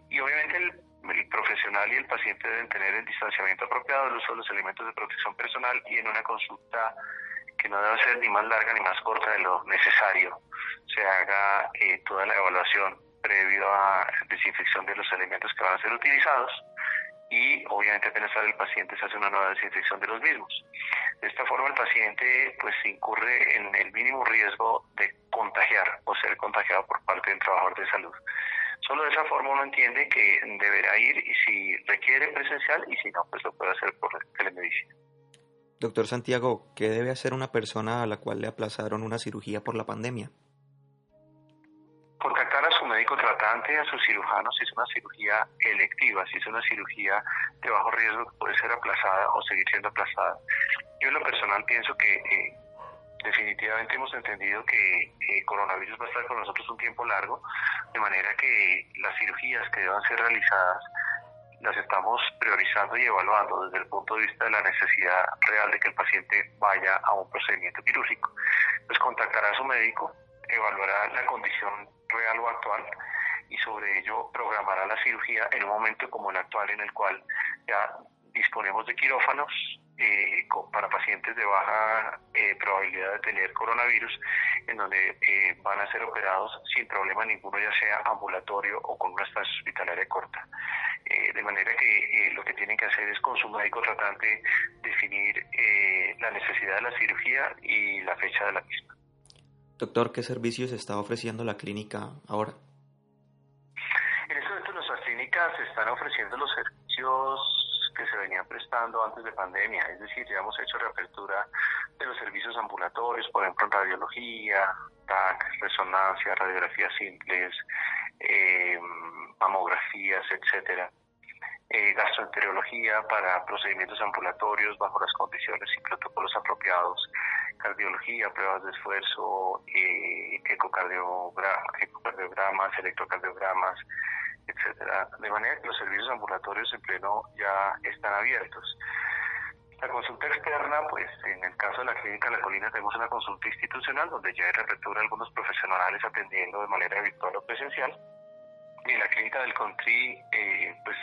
y obviamente el, profesional y el paciente deben tener el distanciamiento apropiado, el uso de los elementos de protección personal y en una consulta que no debe ser ni más larga ni más corta de lo necesario se haga toda la evaluación previo a desinfección de los elementos que van a ser utilizados y obviamente apenas sale el paciente se hace una nueva desinfección de los mismos. De esta forma el paciente pues incurre en el mínimo riesgo de contagiar o ser contagiado por parte del trabajador de salud. Solo de esa forma uno entiende que deberá ir y si requiere presencial y si no pues lo puede hacer por telemedicina. Doctor Santiago, ¿qué debe hacer una persona a la cual le aplazaron una cirugía por la pandemia? contactar a su médico tratante, a su cirujano, si es una cirugía electiva, si es una cirugía de bajo riesgo que puede ser aplazada o seguir siendo aplazada. Yo en lo personal pienso que eh, definitivamente hemos entendido que el coronavirus va a estar con nosotros un tiempo largo, de manera que las cirugías que deban ser realizadas las estamos priorizando y evaluando desde el punto de vista de la necesidad real de que el paciente vaya a un procedimiento quirúrgico. Pues contactará a su médico, evaluará la condición real o actual y sobre ello programará la cirugía en un momento como el actual en el cual ya disponemos de quirófanos eh, para pacientes de baja eh, probabilidad de tener coronavirus, en donde eh, van a ser operados sin problema ninguno, ya sea ambulatorio o con una estancia hospitalaria corta. de manera que lo que tienen que hacer es con su médico tratante definir la necesidad de la cirugía y la fecha de la misma. Doctor, ¿qué servicios está ofreciendo la clínica ahora? En este momento nuestras clínicas están ofreciendo los servicios se venían prestando antes de pandemia, es decir, ya hemos hecho reapertura de los servicios ambulatorios, por ejemplo, radiología, TAC, resonancia, radiografías simples, eh, mamografías, etcétera. Eh, gastroenterología para procedimientos ambulatorios bajo las condiciones y protocolos apropiados, cardiología, pruebas de esfuerzo, eh, ecocardiogramas, electrocardiogramas, etcétera, de manera que los servicios ambulatorios en pleno ya están abiertos. La consulta externa, pues en el caso de la clínica La Colina tenemos una consulta institucional donde ya hay reapertura algunos profesionales atendiendo de manera virtual o presencial. Y en la clínica del Country, eh, pues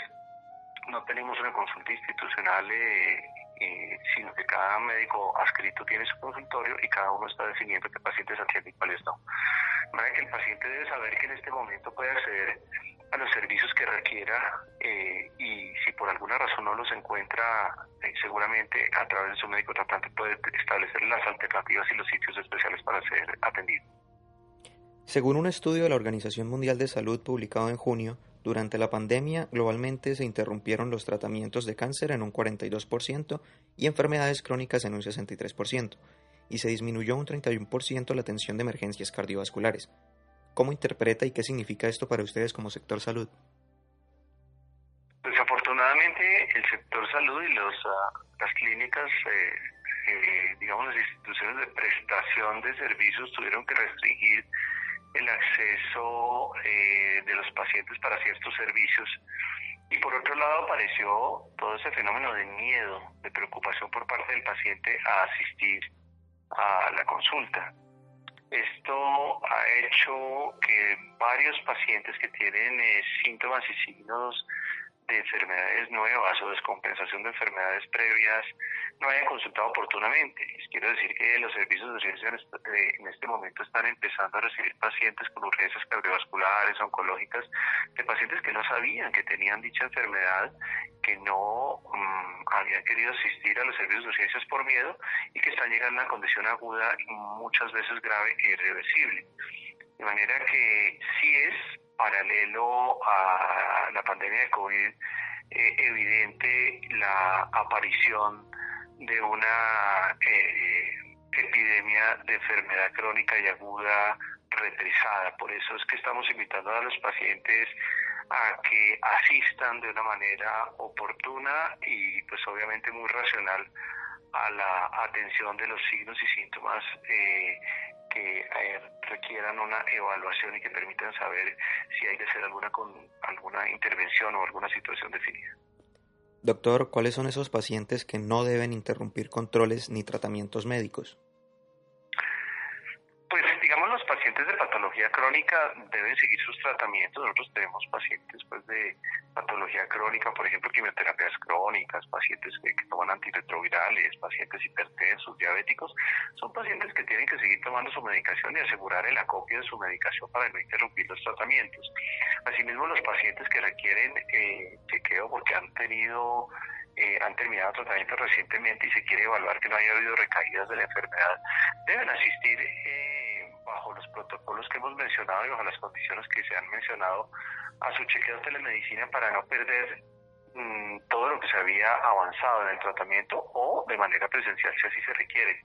no tenemos una consulta institucional, eh, eh, sino que cada médico adscrito tiene su consultorio y cada uno está definiendo qué pacientes atiende y cuáles no. Manera que el paciente debe saber que en este momento puede acceder a los servicios que requiera eh, y si por alguna razón no los encuentra, eh, seguramente a través de su médico tratante puede establecer las alternativas y los sitios especiales para ser atendido. Según un estudio de la Organización Mundial de Salud publicado en junio, durante la pandemia globalmente se interrumpieron los tratamientos de cáncer en un 42% y enfermedades crónicas en un 63%, y se disminuyó un 31% la atención de emergencias cardiovasculares. ¿Cómo interpreta y qué significa esto para ustedes como sector salud? Desafortunadamente, el sector salud y los, ah, las clínicas, eh, eh, digamos, las instituciones de prestación de servicios tuvieron que restringir el acceso eh, de los pacientes para ciertos servicios. Y por otro lado apareció todo ese fenómeno de miedo, de preocupación por parte del paciente a asistir a la consulta. Esto ha hecho que varios pacientes que tienen eh, síntomas y signos de enfermedades nuevas o descompensación de enfermedades previas no hayan consultado oportunamente. Les quiero decir que los servicios de urgencia en este momento están empezando a recibir pacientes con urgencias cardiovasculares, oncológicas, de pacientes que no sabían que tenían dicha enfermedad, que no mm, habían querido asistir a los servicios de urgencias por miedo y que están llegando a una condición aguda y muchas veces grave e irreversible. De manera que sí es paralelo a la pandemia de COVID eh, evidente la aparición de una eh, epidemia de enfermedad crónica y aguda retrizada. Por eso es que estamos invitando a los pacientes a que asistan de una manera oportuna y pues obviamente muy racional a la atención de los signos y síntomas requieran una evaluación y que permitan saber si hay que hacer alguna, con, alguna intervención o alguna situación definida. Doctor, ¿cuáles son esos pacientes que no deben interrumpir controles ni tratamientos médicos? Crónica deben seguir sus tratamientos. Nosotros tenemos pacientes pues, de patología crónica, por ejemplo, quimioterapias crónicas, pacientes que, toman antirretrovirales, pacientes hipertensos, diabéticos. Son pacientes que tienen que seguir tomando su medicación y asegurar el acopio de su medicación para no interrumpir los tratamientos. Asimismo, los pacientes que requieren eh, chequeo porque han tenido eh, han terminado tratamiento recientemente y se quiere evaluar que no haya habido recaídas de la enfermedad, deben asistir eh, bajo los protocolos que hemos mencionado y bajo las condiciones que se han mencionado a su chequeo de telemedicina para no perder mm, todo lo que se había avanzado en el tratamiento o de manera presencial si así se requiere.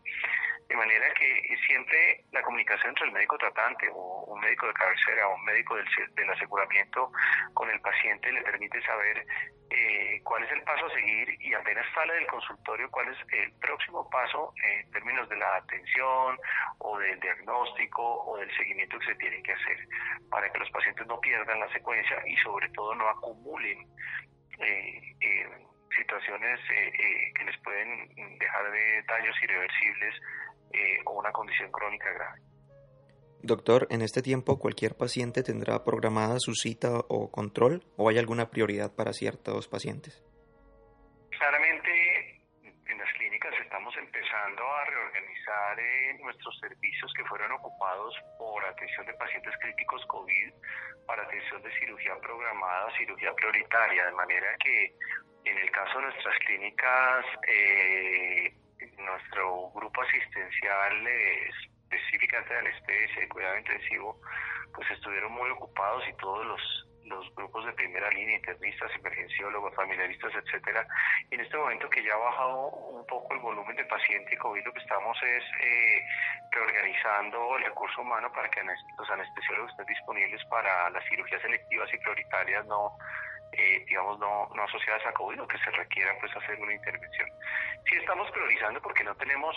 De manera que siempre la comunicación entre el médico tratante o un médico de cabecera o un médico del, del aseguramiento con el paciente le permite saber eh, cuál es el paso a seguir y apenas sale del consultorio cuál es el próximo paso en términos de la atención o del diagnóstico o del seguimiento que se tiene que hacer para que los pacientes no pierdan la secuencia y sobre todo no acumulen situaciones que les pueden dejar de daños irreversibles o una condición crónica grave. Doctor, en este tiempo cualquier paciente tendrá programada su cita o control o hay alguna prioridad para ciertos pacientes? Claramente en las clínicas estamos empezando a reorganizar eh, nuestros servicios que fueron ocupados por atención de pacientes críticos COVID para atención de cirugía programada, cirugía prioritaria, de manera que en el caso de nuestras clínicas, eh, nuestro grupo asistencial es específicamente de anestesia y cuidado intensivo, pues estuvieron muy ocupados y todos los, los grupos de primera línea, internistas, emergenciólogos, familiaristas, etcétera. Y en este momento que ya ha bajado un poco el volumen de paciente COVID, lo que estamos es eh, reorganizando el recurso humano para que los anestesiólogos estén disponibles para las cirugías selectivas y prioritarias no eh, digamos, no, no asociadas a COVID o que se requiera pues hacer una intervención. Sí estamos priorizando porque no tenemos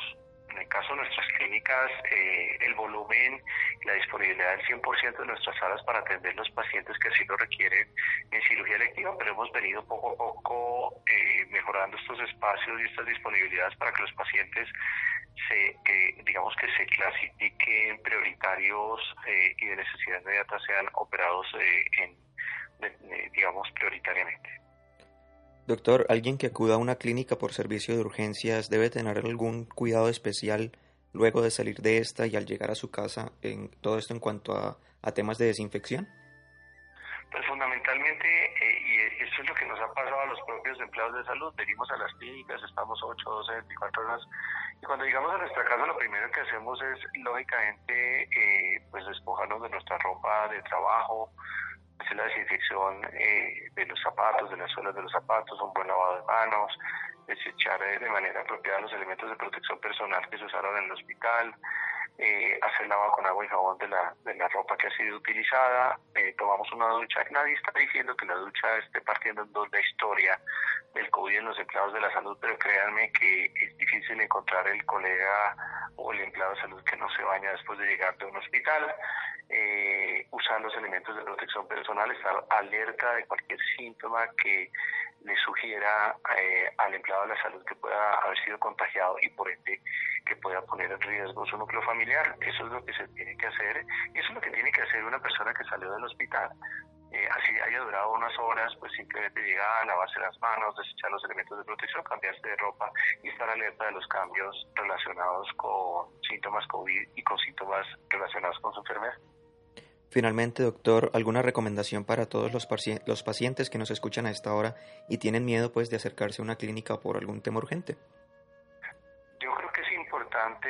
en el caso de nuestras clínicas, eh, el volumen y la disponibilidad del 100% de nuestras salas para atender los pacientes que así lo requieren en cirugía electiva, pero hemos venido poco a poco eh, mejorando estos espacios y estas disponibilidades para que los pacientes se, digamos que se clasifiquen prioritarios eh, y de necesidad inmediata sean operados en, digamos, prioritariamente. Doctor, alguien que acuda a una clínica por servicio de urgencias debe tener algún cuidado especial luego de salir de esta y al llegar a su casa en todo esto en cuanto a, temas de desinfección? Pues fundamentalmente, eh, y eso es lo que nos ha pasado a los propios empleados de salud, venimos a las clínicas, estamos 8, 12, 24 horas, y cuando llegamos a nuestra casa lo primero que hacemos es, lógicamente, eh, pues despojarnos de nuestra ropa de trabajo, hacer la desinfección eh, de los zapatos, de las suelas de los zapatos, un buen lavado de manos, desechar eh, de manera apropiada los elementos de protección personal que se usaron en el hospital, eh, hacer lavado con agua y jabón de la, de la ropa que ha sido utilizada, tomamos una ducha. Nadie está diciendo que la ducha esté partiendo en dos la historia del COVID en los empleados de la salud, pero créanme que es difícil encontrar el colega o el empleado de salud que no se baña después de llegar de un hospital eh, usar los elementos de protección personal, estar alerta de cualquier síntoma que le sugiera eh, al empleado de la salud que pueda haber sido contagiado y por ende que pueda poner en riesgo su núcleo familiar. Eso es lo que se tiene que hacer y eso es lo que tiene que hacer una persona que salió del hospital. Eh, así haya durado unas horas, pues simplemente llegar, lavarse las manos, desechar los elementos de protección, cambiarse de ropa y estar alerta de los cambios relacionados con síntomas COVID y con síntomas relacionados con su enfermedad. Finalmente, doctor, ¿alguna recomendación para todos los, los pacientes que nos escuchan a esta hora y tienen miedo pues de acercarse a una clínica por algún tema urgente? Yo creo que es importante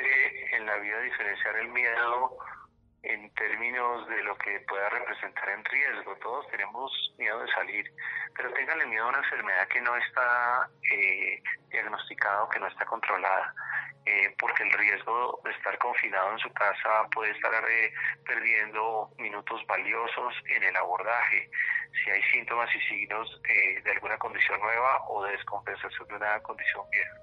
en la vida diferenciar el miedo en términos de lo que pueda representar en riesgo. Todos tenemos miedo de salir, pero tenganle miedo a una enfermedad que no está eh, diagnosticada o que no está controlada. Eh, porque el riesgo de estar confinado en su casa puede estar eh, perdiendo minutos valiosos en el abordaje, si hay síntomas y signos eh, de alguna condición nueva o de descompensación de una condición vieja.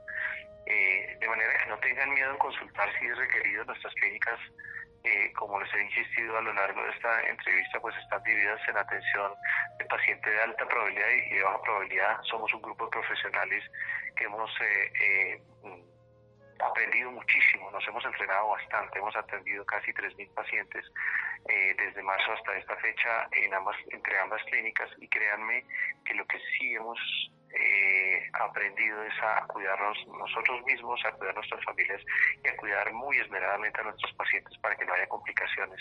de manera que no tengan miedo en consultar si es requerido nuestras clínicas. como les he insistido a lo largo de esta entrevista, pues están divididas en atención de pacientes de alta probabilidad y de baja probabilidad. Somos un grupo de profesionales que hemos aprendido muchísimo, nos hemos entrenado bastante, hemos atendido casi 3.000 pacientes eh, desde marzo hasta esta fecha en ambas, entre ambas clínicas y créanme que lo que sí hemos eh, aprendido es a cuidarnos nosotros mismos, a cuidar nuestras familias y a cuidar muy esmeradamente a nuestros pacientes para que no haya complicaciones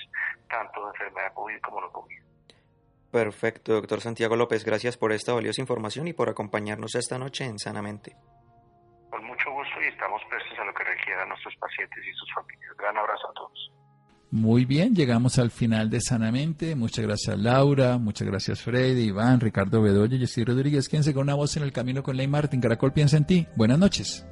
tanto de enfermedad COVID como no COVID. Perfecto, doctor Santiago López, gracias por esta valiosa información y por acompañarnos esta noche en Sanamente a nuestros pacientes y sus familias. Gran abrazo a todos. Muy bien, llegamos al final de Sanamente. Muchas gracias Laura, muchas gracias Freddy, Iván, Ricardo Bedoya, Jessy Rodríguez. Quédense con una voz en el camino con Ley Martin. Caracol piensa en ti. Buenas noches.